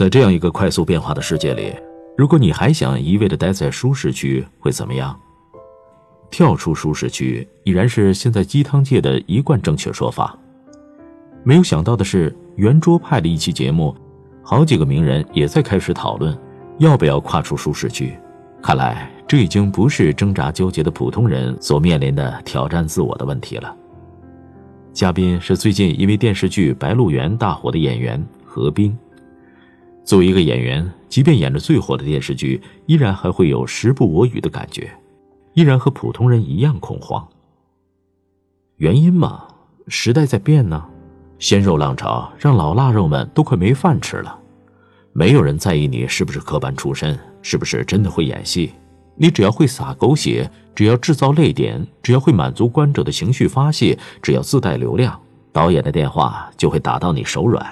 在这样一个快速变化的世界里，如果你还想一味的待在舒适区，会怎么样？跳出舒适区已然是现在鸡汤界的一贯正确说法。没有想到的是，圆桌派的一期节目，好几个名人也在开始讨论，要不要跨出舒适区。看来，这已经不是挣扎纠结的普通人所面临的挑战自我的问题了。嘉宾是最近因为电视剧《白鹿原》大火的演员何冰。作为一个演员，即便演着最火的电视剧，依然还会有时不我与的感觉，依然和普通人一样恐慌。原因嘛，时代在变呢。鲜肉浪潮让老腊肉们都快没饭吃了，没有人在意你是不是科班出身，是不是真的会演戏。你只要会撒狗血，只要制造泪点，只要会满足观者的情绪发泄，只要自带流量，导演的电话就会打到你手软。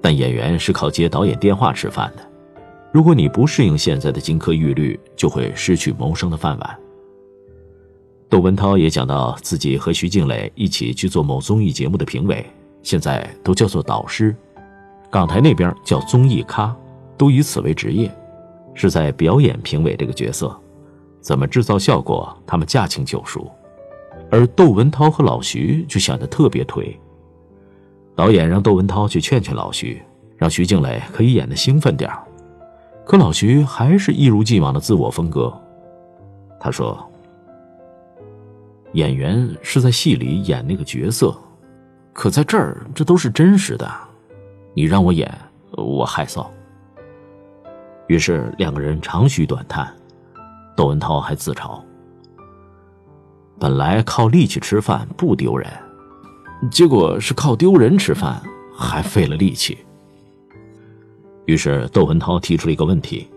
但演员是靠接导演电话吃饭的，如果你不适应现在的金科玉律，就会失去谋生的饭碗。窦文涛也讲到自己和徐静蕾一起去做某综艺节目的评委，现在都叫做导师，港台那边叫综艺咖，都以此为职业，是在表演评委这个角色，怎么制造效果，他们驾轻就熟。而窦文涛和老徐就显得特别颓。导演让窦文涛去劝劝老徐，让徐静蕾可以演得兴奋点可老徐还是一如既往的自我风格。他说。演员是在戏里演那个角色，可在这儿这都是真实的。你让我演，我害臊。于是两个人长吁短叹，窦文涛还自嘲：本来靠力气吃饭不丢人，结果是靠丢人吃饭，还费了力气。于是窦文涛提出了一个问题：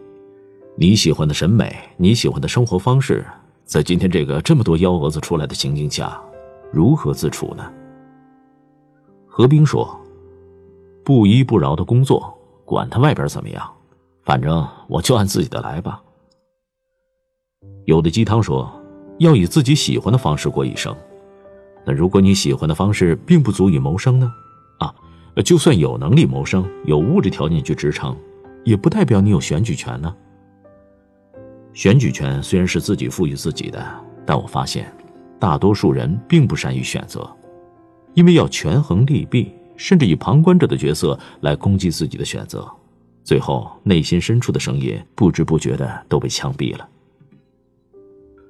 你喜欢的审美，你喜欢的生活方式。在今天这个这么多幺蛾子出来的情境下，如何自处呢？何冰说：“不依不饶的工作，管他外边怎么样，反正我就按自己的来吧。”有的鸡汤说：“要以自己喜欢的方式过一生。”那如果你喜欢的方式并不足以谋生呢？啊，就算有能力谋生，有物质条件去支撑，也不代表你有选举权呢。选举权虽然是自己赋予自己的，但我发现，大多数人并不善于选择，因为要权衡利弊，甚至以旁观者的角色来攻击自己的选择，最后内心深处的声音不知不觉的都被枪毙了。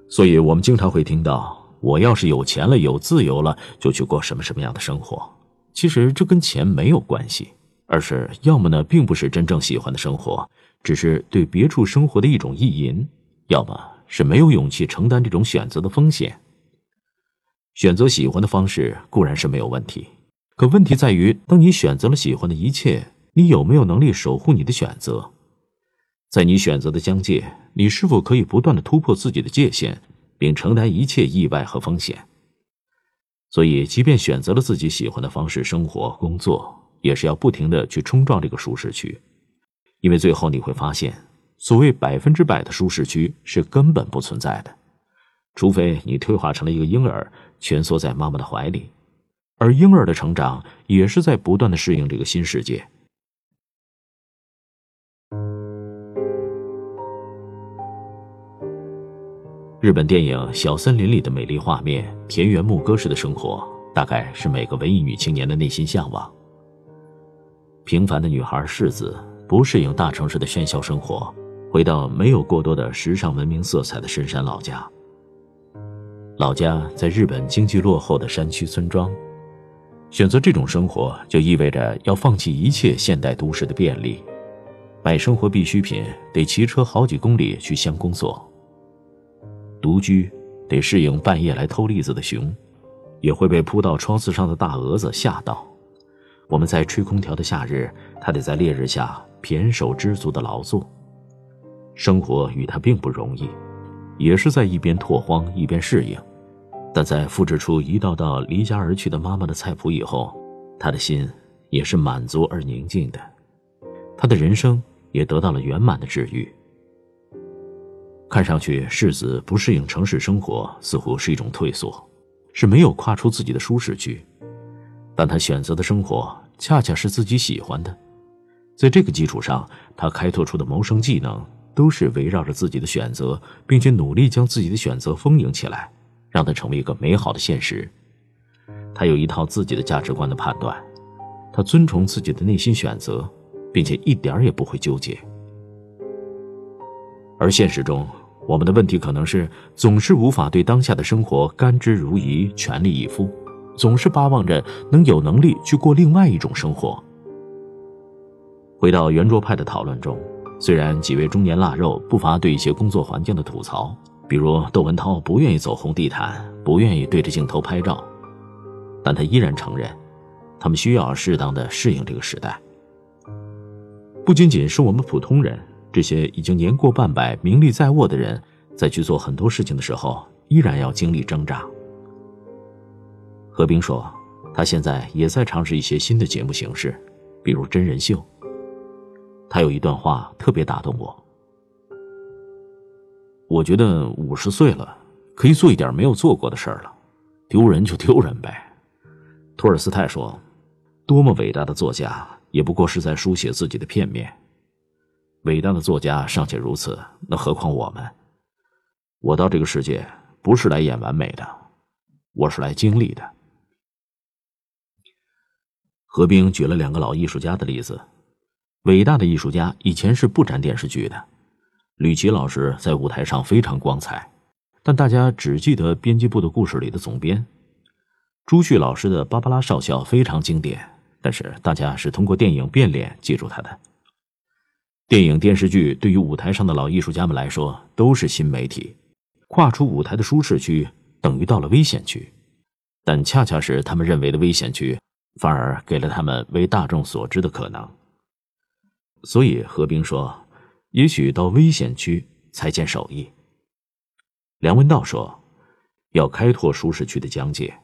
所以，我们经常会听到：“我要是有钱了、有自由了，就去过什么什么样的生活。”其实这跟钱没有关系，而是要么呢，并不是真正喜欢的生活。只是对别处生活的一种意淫，要么是没有勇气承担这种选择的风险。选择喜欢的方式固然是没有问题，可问题在于，当你选择了喜欢的一切，你有没有能力守护你的选择？在你选择的疆界，你是否可以不断的突破自己的界限，并承担一切意外和风险？所以，即便选择了自己喜欢的方式生活、工作，也是要不停的去冲撞这个舒适区。因为最后你会发现，所谓百分之百的舒适区是根本不存在的，除非你退化成了一个婴儿，蜷缩在妈妈的怀里，而婴儿的成长也是在不断的适应这个新世界。日本电影《小森林》里的美丽画面，田园牧歌式的生活，大概是每个文艺女青年的内心向往。平凡的女孩世子。不适应大城市的喧嚣生活，回到没有过多的时尚文明色彩的深山老家。老家在日本经济落后的山区村庄，选择这种生活就意味着要放弃一切现代都市的便利，买生活必需品得骑车好几公里去乡公所。独居得适应半夜来偷栗子的熊，也会被扑到窗子上的大蛾子吓到。我们在吹空调的夏日，他得在烈日下。胼手知足的劳作，生活与他并不容易，也是在一边拓荒一边适应。但在复制出一道道离家而去的妈妈的菜谱以后，他的心也是满足而宁静的，他的人生也得到了圆满的治愈。看上去世子不适应城市生活，似乎是一种退缩，是没有跨出自己的舒适区，但他选择的生活恰恰是自己喜欢的。在这个基础上，他开拓出的谋生技能都是围绕着自己的选择，并且努力将自己的选择丰盈起来，让它成为一个美好的现实。他有一套自己的价值观的判断，他尊崇自己的内心选择，并且一点也不会纠结。而现实中，我们的问题可能是总是无法对当下的生活甘之如饴、全力以赴，总是巴望着能有能力去过另外一种生活。回到圆桌派的讨论中，虽然几位中年腊肉不乏对一些工作环境的吐槽，比如窦文涛不愿意走红地毯，不愿意对着镜头拍照，但他依然承认，他们需要适当的适应这个时代。不仅仅是我们普通人。这些已经年过半百、名利在握的人，在去做很多事情的时候，依然要经历挣扎。何冰说，他现在也在尝试一些新的节目形式，比如真人秀。他有一段话特别打动我。我觉得五十岁了，可以做一点没有做过的事儿了，丢人就丢人呗。托尔斯泰说，多么伟大的作家，也不过是在书写自己的片面。伟大的作家尚且如此，那何况我们？我到这个世界不是来演完美的，我是来经历的。何冰举了两个老艺术家的例子，伟大的艺术家以前是不沾电视剧的。吕琦老师在舞台上非常光彩，但大家只记得编辑部的故事里的总编。朱旭老师的芭芭拉少校非常经典，但是大家是通过电影变脸记住他的。电影、电视剧对于舞台上的老艺术家们来说都是新媒体，跨出舞台的舒适区等于到了危险区，但恰恰是他们认为的危险区，反而给了他们为大众所知的可能。所以何冰说：“也许到危险区才见手艺。”梁文道说：“要开拓舒适区的疆界。”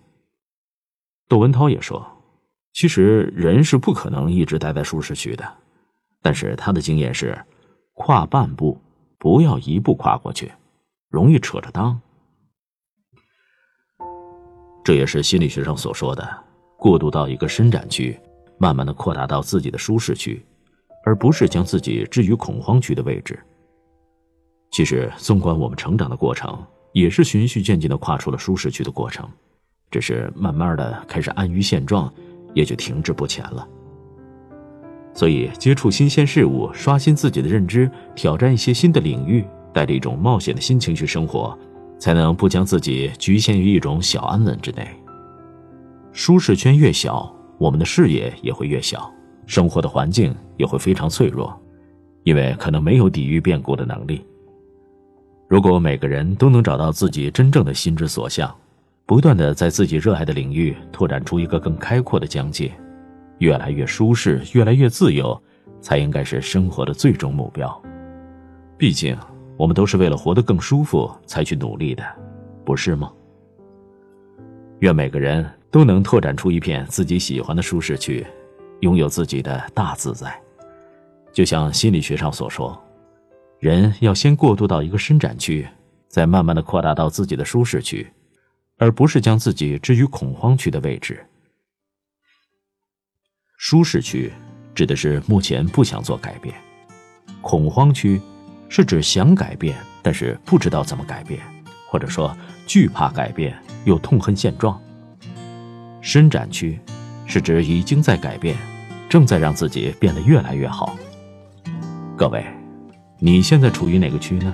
窦文涛也说：“其实人是不可能一直待在舒适区的。”但是他的经验是，跨半步，不要一步跨过去，容易扯着裆。这也是心理学上所说的，过渡到一个伸展区，慢慢的扩大到自己的舒适区，而不是将自己置于恐慌区的位置。其实，纵观我们成长的过程，也是循序渐进的跨出了舒适区的过程，只是慢慢的开始安于现状，也就停滞不前了。所以，接触新鲜事物，刷新自己的认知，挑战一些新的领域，带着一种冒险的心情去生活，才能不将自己局限于一种小安稳之内。舒适圈越小，我们的视野也会越小，生活的环境也会非常脆弱，因为可能没有抵御变故的能力。如果每个人都能找到自己真正的心之所向，不断的在自己热爱的领域拓展出一个更开阔的疆界。越来越舒适，越来越自由，才应该是生活的最终目标。毕竟，我们都是为了活得更舒服才去努力的，不是吗？愿每个人都能拓展出一片自己喜欢的舒适区，拥有自己的大自在。就像心理学上所说，人要先过渡到一个伸展区，再慢慢的扩大到自己的舒适区，而不是将自己置于恐慌区的位置。舒适区指的是目前不想做改变，恐慌区是指想改变但是不知道怎么改变，或者说惧怕改变又痛恨现状。伸展区是指已经在改变，正在让自己变得越来越好。各位，你现在处于哪个区呢？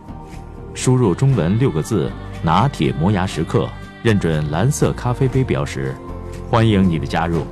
输入中文六个字。拿铁磨牙时刻，认准蓝色咖啡杯标识，欢迎你的加入。